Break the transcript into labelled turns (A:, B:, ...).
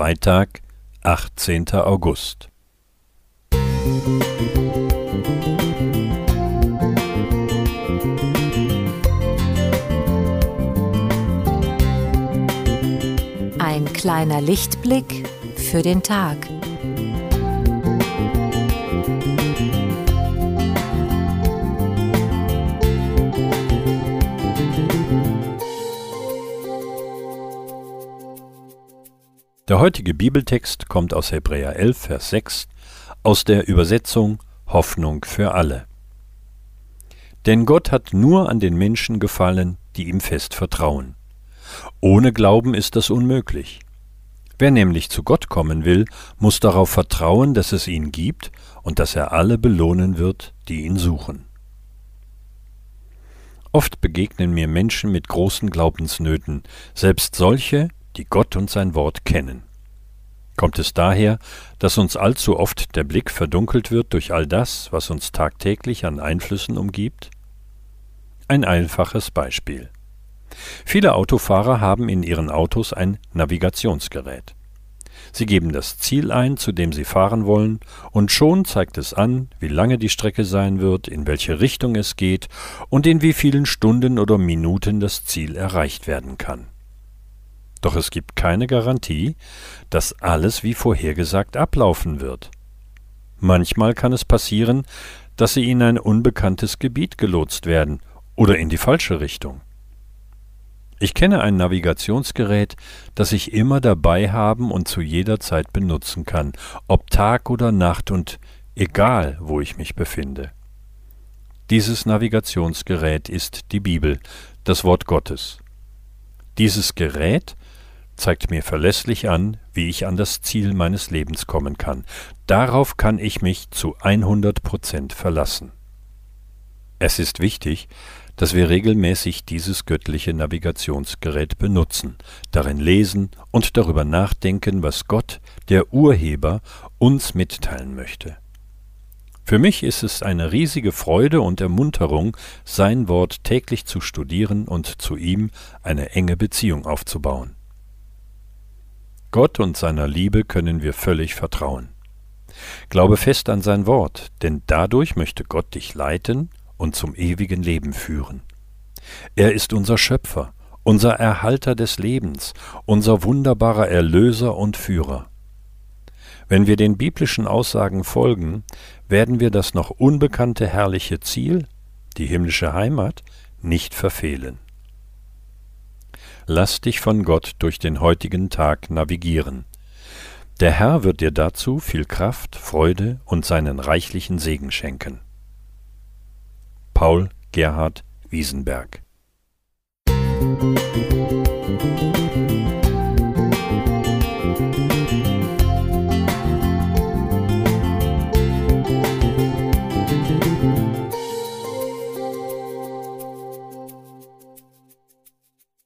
A: Freitag, 18. August.
B: Ein kleiner Lichtblick für den Tag.
A: Der heutige Bibeltext kommt aus Hebräer 11, Vers 6 aus der Übersetzung Hoffnung für alle. Denn Gott hat nur an den Menschen gefallen, die ihm fest vertrauen. Ohne Glauben ist das unmöglich. Wer nämlich zu Gott kommen will, muss darauf vertrauen, dass es ihn gibt und dass er alle belohnen wird, die ihn suchen. Oft begegnen mir Menschen mit großen Glaubensnöten, selbst solche, die Gott und sein Wort kennen. Kommt es daher, dass uns allzu oft der Blick verdunkelt wird durch all das, was uns tagtäglich an Einflüssen umgibt? Ein einfaches Beispiel. Viele Autofahrer haben in ihren Autos ein Navigationsgerät. Sie geben das Ziel ein, zu dem sie fahren wollen, und schon zeigt es an, wie lange die Strecke sein wird, in welche Richtung es geht und in wie vielen Stunden oder Minuten das Ziel erreicht werden kann. Doch es gibt keine Garantie, dass alles wie vorhergesagt ablaufen wird. Manchmal kann es passieren, dass sie in ein unbekanntes Gebiet gelotst werden oder in die falsche Richtung. Ich kenne ein Navigationsgerät, das ich immer dabei haben und zu jeder Zeit benutzen kann, ob Tag oder Nacht und egal, wo ich mich befinde. Dieses Navigationsgerät ist die Bibel, das Wort Gottes. Dieses Gerät zeigt mir verlässlich an, wie ich an das Ziel meines Lebens kommen kann. Darauf kann ich mich zu 100 Prozent verlassen. Es ist wichtig, dass wir regelmäßig dieses göttliche Navigationsgerät benutzen, darin lesen und darüber nachdenken, was Gott, der Urheber, uns mitteilen möchte. Für mich ist es eine riesige Freude und Ermunterung, sein Wort täglich zu studieren und zu ihm eine enge Beziehung aufzubauen. Gott und seiner Liebe können wir völlig vertrauen. Glaube fest an sein Wort, denn dadurch möchte Gott dich leiten und zum ewigen Leben führen. Er ist unser Schöpfer, unser Erhalter des Lebens, unser wunderbarer Erlöser und Führer. Wenn wir den biblischen Aussagen folgen, werden wir das noch unbekannte herrliche Ziel, die himmlische Heimat, nicht verfehlen. Lass dich von Gott durch den heutigen Tag navigieren. Der Herr wird dir dazu viel Kraft, Freude und seinen reichlichen Segen schenken. Paul Gerhard Wiesenberg Musik